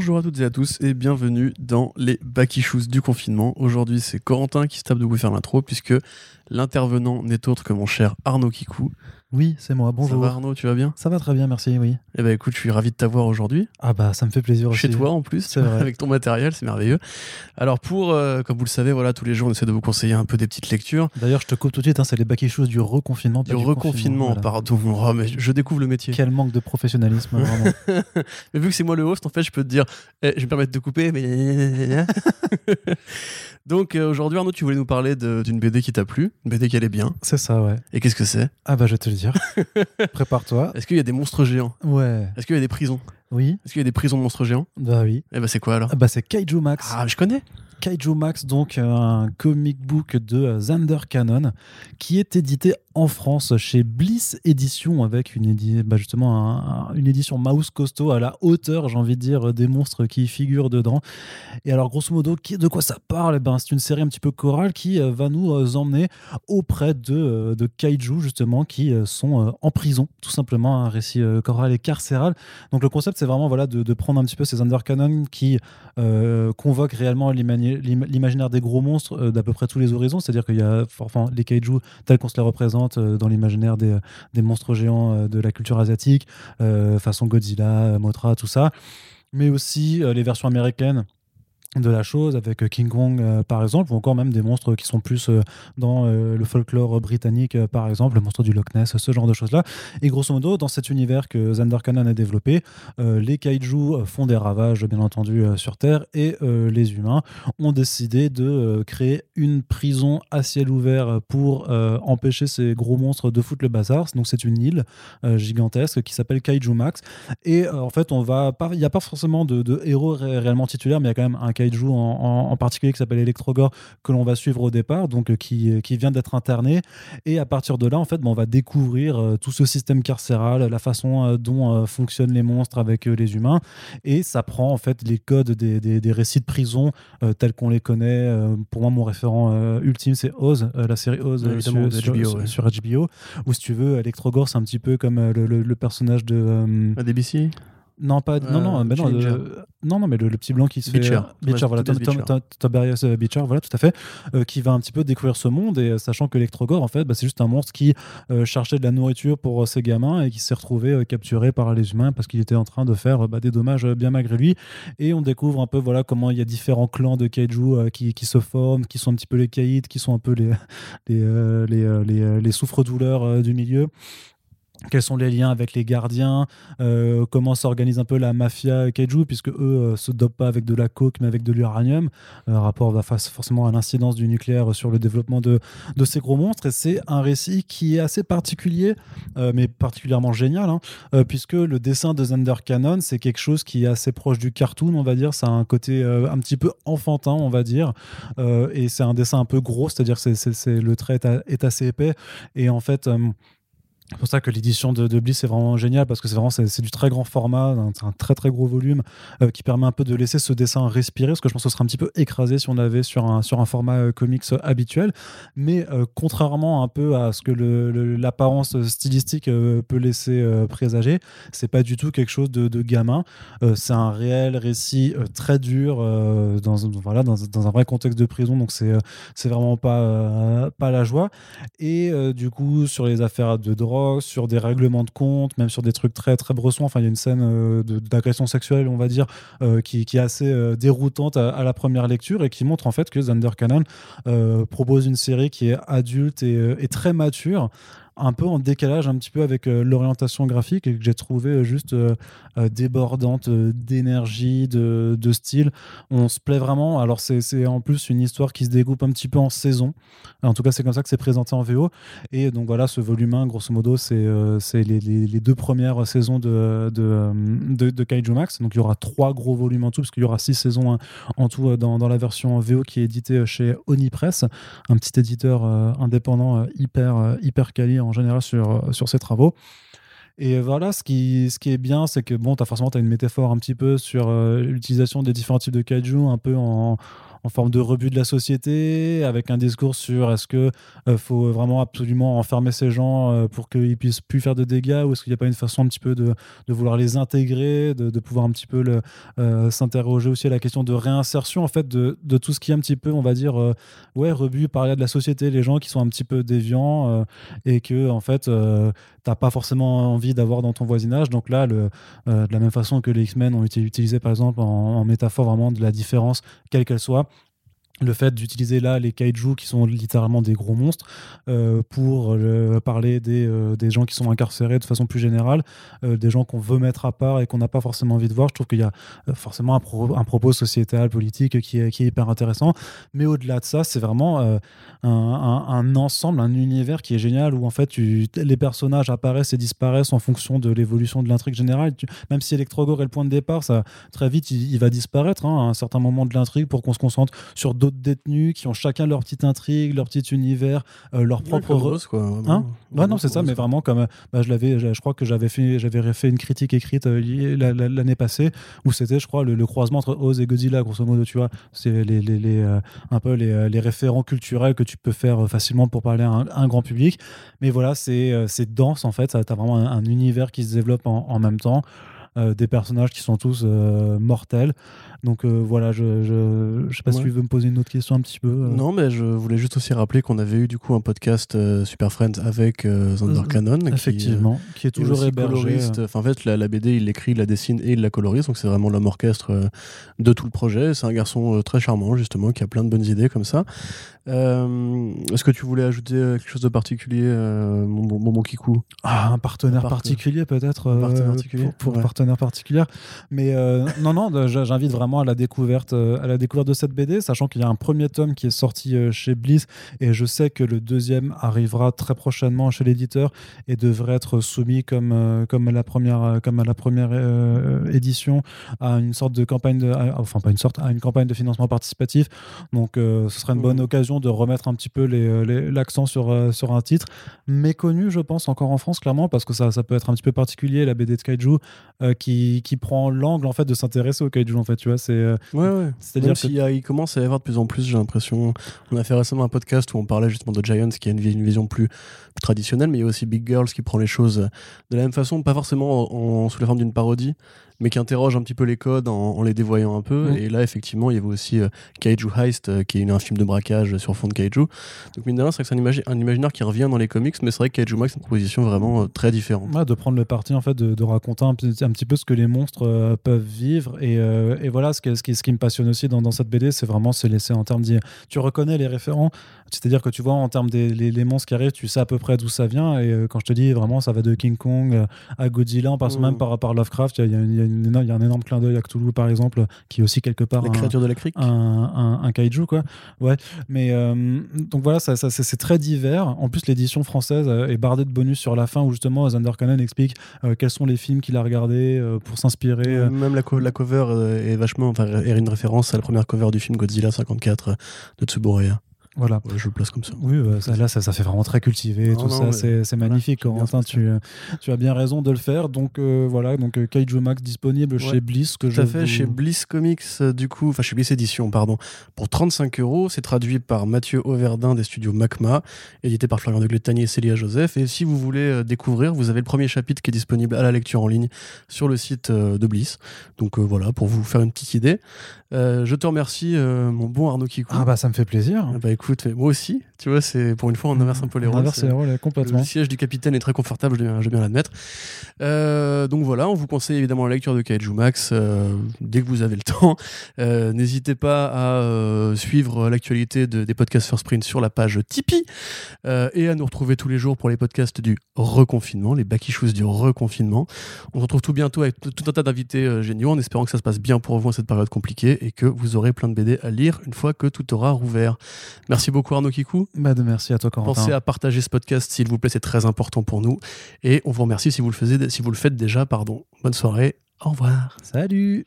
Bonjour à toutes et à tous et bienvenue dans les Bakishous du confinement. Aujourd'hui, c'est Corentin qui se tape de vous faire l'intro puisque l'intervenant n'est autre que mon cher Arnaud Kikou. Oui, c'est moi. Bonjour. Ça va Arnaud, tu vas bien? Ça va très bien, merci, oui. Eh ben écoute, je suis ravi de t'avoir aujourd'hui. Ah bah ça me fait plaisir aussi. Chez toi en plus, vrai. avec ton matériel, c'est merveilleux. Alors pour, euh, comme vous le savez, voilà, tous les jours on essaie de vous conseiller un peu des petites lectures. D'ailleurs, je te coupe tout de suite, hein, c'est les baquets choses du reconfinement. Du reconfinement, voilà. pardon, oh, mais je découvre le métier. Quel manque de professionnalisme, vraiment. Mais vu que c'est moi le host, en fait, je peux te dire, eh, je vais me permettre de couper, mais. Donc euh, aujourd'hui, Arnaud, tu voulais nous parler d'une BD qui t'a plu, une BD qui allait bien. c'est ça, ouais. Et qu'est-ce que c'est? Ah bah je te le Prépare-toi. Est-ce qu'il y a des monstres géants? Ouais. Est-ce qu'il y a des prisons? Oui, Est-ce qu'il y a des prisons de monstres géants? Bah oui. Eh ben c'est quoi alors? Ah bah c'est Kaiju Max. Ah, je connais Kaiju Max, donc euh, un comic book de euh, Zander Cannon qui est édité en France chez Bliss Édition avec une, bah, justement un- un- une édition mouse costaud à la hauteur, j'ai envie de dire, des monstres qui figurent dedans. Et alors, grosso modo, qui- de quoi ça parle? Eh ben, C'est une série un petit peu chorale qui euh, va nous euh, emmener auprès de, euh, de kaiju, justement, qui euh, sont euh, en prison, tout simplement, un récit euh, choral et carcéral. Donc, le concept, c'est vraiment voilà, de, prendre un petit peu ces undercanon qui euh, convoquent réellement l'im- l'imaginaire des gros monstres euh, d'à peu près tous les horizons. C'est-à-dire qu'il y a enfin, les kaiju tels qu'on se les représente euh, dans l'imaginaire des, des monstres géants euh, de la culture asiatique, euh, façon Godzilla, euh, Mothra, tout ça. Mais aussi euh, les versions américaines de la chose avec euh, King Kong euh, par exemple ou encore même des monstres qui sont plus euh, dans le folklore britannique par exemple le monstre du Loch Ness ce genre de choses là et grosso modo dans cet univers que Zander Cannon a développé les kaiju font des ravages bien entendu sur Terre et les humains ont décidé de créer une prison à ciel ouvert pour empêcher ces gros monstres de foutre le bazar. Donc c'est une île gigantesque qui s'appelle Kaiju Max. Et en fait, on va il n'y a pas forcément de, héros ré- réellement titulaires, mais il y a quand même un kaiju en, en- en particulier qui s'appelle Electrogore que l'on va suivre au départ, donc euh, qui, qui vient d'être interné. Et à partir de là, en fait, ben, on va découvrir euh, tout ce système carcéral, la façon euh, dont euh, fonctionnent les monstres avec euh, les humains, et ça prend en fait les codes des, des- des récits de prison euh, tels qu'on les connaît. Euh, pour moi, mon référent euh, ultime, c'est Oz, euh, la série Oz euh, sur, HBO, sur- ouais. sur HBO, où si tu veux, Electrogore, c'est un petit peu comme euh, le, le- le personnage de euh, À DBC non, pas. non, non, Euh, mais non, le, non, non, mais le, le petit blanc qui se Beecher. fait. euh, Beecher, voilà. Tobias Tom- Tom- Tiberius euh, Beecher, voilà, tout à fait. euh, qui va un petit peu découvrir ce monde et euh, sachant que Electrogore, en fait, bah, c'est juste un monstre qui euh, cherchait de la nourriture pour euh, ses gamins et qui s'est retrouvé euh, capturé par les humains parce qu'il était en train de faire euh, bah, des dommages euh, bien malgré lui. Et on découvre un peu, voilà, comment il y a différents clans de kaiju euh, qui, qui se forment, qui sont un petit peu les caïds, qui sont un peu les, les, euh, les, euh, les, euh, les souffres-douleurs euh, du milieu quels sont les liens avec les gardiens, euh, comment s'organise un peu la mafia kaiju, puisque eux euh, se dopent pas avec de la coke mais avec de l'uranium, euh, rapport bah, face forcément à l'incidence du nucléaire sur le développement de, de ces gros monstres. Et c'est un récit qui est assez particulier, euh, mais particulièrement génial, hein, puisque le dessin de Zander Cannon, c'est quelque chose qui est assez proche du cartoon, on va dire. Ça a un côté un petit peu enfantin, on va dire. Et c'est un dessin un peu gros, c'est-à-dire que le trait est assez épais. Et en fait. Euh, c'est pour ça que l'édition de, de Bliss est vraiment géniale parce que c'est vraiment c'est, du très grand format, un, un très très gros volume euh, qui permet un peu de laisser ce dessin respirer parce que je pense que ce serait un petit peu écrasé si on avait sur un, sur un format euh, comics habituel. Mais euh, contrairement un peu à ce que l'apparence stylistique euh, peut laisser euh, présager, c'est pas du tout quelque chose de, gamin. Euh, c'est un réel récit euh, très dur euh, dans, voilà, dans, un vrai contexte de prison, donc c'est, euh, c'est vraiment pas, euh, pas la joie. Et euh, du coup, sur les affaires de drogue, sur des règlements de compte, même sur des trucs très très bressons. Enfin, il y a une scène euh, d'agression sexuelle, on va dire, euh, qui, est assez euh, déroutante à, la première lecture et qui montre en fait que Zander Cannon propose une série qui est adulte et très mature un peu en décalage un petit peu avec euh, l'orientation graphique et que j'ai trouvé euh, juste euh, débordante d'énergie, de, de style. On se plaît vraiment. Alors c'est en plus une histoire qui se découpe un petit peu en saison. En tout cas, c'est comme ça que c'est présenté en VO. Et donc voilà, ce volume 1, grosso modo, c'est les, les- deux premières saisons de, de, de, Kaiju Max. Donc il y aura trois gros volumes en tout, parce qu'il y aura six saisons hein, en tout dans, dans la version VO qui est éditée chez Onipress, un petit éditeur indépendant hyper, hyper quali en général sur, euh, sur ses travaux. Et voilà, ce qui, ce qui est bien, c'est que bon, as forcément as une métaphore un petit peu sur euh, l'utilisation des différents types de kaiju, un peu en, en forme de rebut de la société, avec un discours sur est-ce que euh, faut vraiment absolument enfermer ces gens euh, pour qu'ils puissent plus faire de dégâts, ou est-ce qu'il n'y a pas une façon un petit peu de, de vouloir les intégrer, de, de pouvoir un petit peu euh, s'interroger aussi à la question de réinsertion en fait de, de tout ce qui est un petit peu, on va dire, ouais, rebut par là de la société, les gens qui sont un petit peu déviants et que en fait t'as pas forcément envie d'avoir dans ton voisinage. Donc là, le, de la même façon que les X-Men ont été utilisés par exemple en métaphore vraiment de la différence, quelle qu'elle soit. Le fait d'utiliser là les kaiju qui sont littéralement des gros monstres euh, pour euh, parler des, euh, des gens qui sont incarcérés de façon plus générale, des gens qu'on veut mettre à part et qu'on n'a pas forcément envie de voir. Je trouve qu'il y a forcément un, pro- un propos sociétal, politique qui est, qui est hyper intéressant. Mais au-delà de ça, c'est vraiment un, un- ensemble, un univers qui est génial où en fait tu- les personnages apparaissent et disparaissent en fonction de l'évolution de l'intrigue générale. Même si Electrogore est le point de départ, ça très vite il, il va disparaître hein, à un certain moment de l'intrigue pour qu'on se concentre sur d'autres détenus qui ont chacun leur petite intrigue, leur petit univers, euh, leur propre. Ouais, Rose, quoi. vraiment. Hein Ouais, non, c'est ça, Rose, mais vraiment comme euh, bah, je l'avais, je, crois que j'avais fait, j'avais fait une critique écrite euh, l'année passée où c'était, je crois, le, le croisement entre Oz et Godzilla, grosso modo, tu vois. C'est les, les, les, euh, un peu les, les référents culturels que tu peux faire facilement pour parler à un, à un grand public. Mais voilà, c'est, c'est dense en fait. Ça, t'as vraiment un, un univers qui se développe en, en même temps. Euh, des personnages qui sont tous euh, mortels. Donc euh, voilà, je, je, je sais pas si tu veux me poser une autre question un petit peu. Non, mais je voulais juste aussi rappeler qu'on avait eu du coup un podcast Super Friends avec Mhm. Cannon. qui, Effectivement, qui est qui est toujours hébergé. coloriste. Enfin, en fait, la, la BD, il l'écrit, il la dessine et il la colorise. Donc, c'est vraiment l'homme orchestre de tout le projet. C'est un garçon très charmant, justement, qui a plein de bonnes idées comme ça. Euh, Est-ce que tu voulais ajouter quelque chose de particulier, euh, mon, mon Kikou? Ah, un partenaire Un particulier peut-être Un euh, partenaire particulier, pour, pour ouais. Partenaire particulier mais euh, non non j'invite vraiment à la découverte euh, à la découverte de cette BD sachant qu'il y a un premier tome qui est sorti euh, chez Bliss et je sais que le deuxième arrivera très prochainement chez l'éditeur et devrait être soumis comme comme à la première comme à la première euh, édition à une sorte de campagne de à- enfin pas une sorte à une campagne de financement participatif. Donc euh, ce sera une bonne Mhm. occasion de remettre un petit peu les- les- l'accent sur sur un titre. Méconnu, je pense, encore en France, clairement, parce que ça, ça peut être un petit peu particulier, la BD de Kaiju, euh, qui, qui prend l'angle, en fait, de s'intéresser au Kaiju, en fait, tu vois, c'est... euh, Ouais, ouais. C'est-à-dire a- il commence à y avoir de plus en plus, j'ai l'impression. On a fait récemment un podcast où on parlait justement de Giants, qui a une, vi- une vision plus, plus traditionnelle, mais il y a aussi Big Girls qui prend les choses de la même façon, pas forcément en, en- sous la forme d'une parodie, mais qui interroge un petit peu les codes en, en les dévoyant un peu. Mm. Et là, effectivement, il y avait aussi euh, Kaiju Heist, euh, qui est une- un film de braquage sur fond de Kaiju. Donc, mine de rien, c'est vrai que c'est un, imagi- un imaginaire qui revient dans les comics, mais c'est vrai que Kaiju Max, c'est une proposition vraiment euh, très différente. ouais, de prendre le parti, en fait, de, de raconter un, petit- un petit peu ce que les monstres euh, peuvent vivre. Et, et voilà, ce, que- ce, qui, ce qui me passionne aussi dans, dans cette BD, c'est vraiment se laisser en termes d'y- Tu reconnais les référents, c'est-à-dire que tu vois, en termes des les, les monstres qui arrivent, tu sais à peu près d'où ça vient. Et quand je te dis, vraiment, ça va de King Kong à Godzilla, en passant Mm. même par, par Lovecraft, il y a, y a une- il y a une énorme- il y a un énorme clin d'œil à Cthulhu, par exemple, qui est aussi quelque part Les un- créatures de la crique. un, un, un kaiju quoi ouais mais euh, donc voilà ça, ça, c'est très divers en plus l'édition française euh, est bardée de bonus sur la fin où justement Zander Cannon explique euh, quels sont les films qu'il a regardés euh, pour s'inspirer Même la, co- la cover est vachement, enfin, est une référence à la première cover du film Godzilla 54 euh, de Tsuburaya. Voilà Ouais, je le place comme ça. oui, ça, là, ça, ça fait vraiment très cultivé, Non, tout non, ça, c'est magnifique, bien Corentin, tu, tu as bien raison de le faire. Donc euh, voilà, donc euh, Kaiju Max disponible Ouais. chez Bliss, que Tout je à fait, vous- chez Bliss Comics, euh, du coup, enfin chez Bliss Édition, pardon, pour 35 euros. C'est traduit par Mathieu Auverdin des studios Macma, édité par Florian de Gletanier et Célia Joseph. Et si vous voulez euh, découvrir, vous avez le premier chapitre qui est disponible à la lecture en ligne sur le site de Bliss. Donc voilà, pour vous faire une petite idée. Je te remercie, mon bon Arnaud Kikou. Ah bah ça me fait plaisir. Écoute, moi aussi, tu vois, c'est pour une fois on inverse un peu les On rôles. inverse les rôles, complètement. le siège du capitaine est très confortable, je dois bien, l'admettre. Euh, donc voilà, on vous conseille évidemment la lecture de Kaiju Max euh, dès que vous avez le temps. Euh, N'hésitez pas à suivre l'actualité de- des podcasts First Print sur la page Tipeee et à nous retrouver tous les jours pour les podcasts du reconfinement, les baquichous du reconfinement. On se retrouve tout bientôt avec tout un tas d'invités géniaux en espérant que ça se passe bien pour vous en cette période compliquée et que vous aurez plein de BD à lire une fois que tout aura rouvert. Merci beaucoup Arnaud Kikou. Bah de merci à toi, Corentin. Pensez à partager ce podcast s'il vous plaît, c'est très important pour nous. Et on vous remercie si vous le, faisiez, si vous le faites déjà. Pardon. Bonne soirée. Au revoir. Salut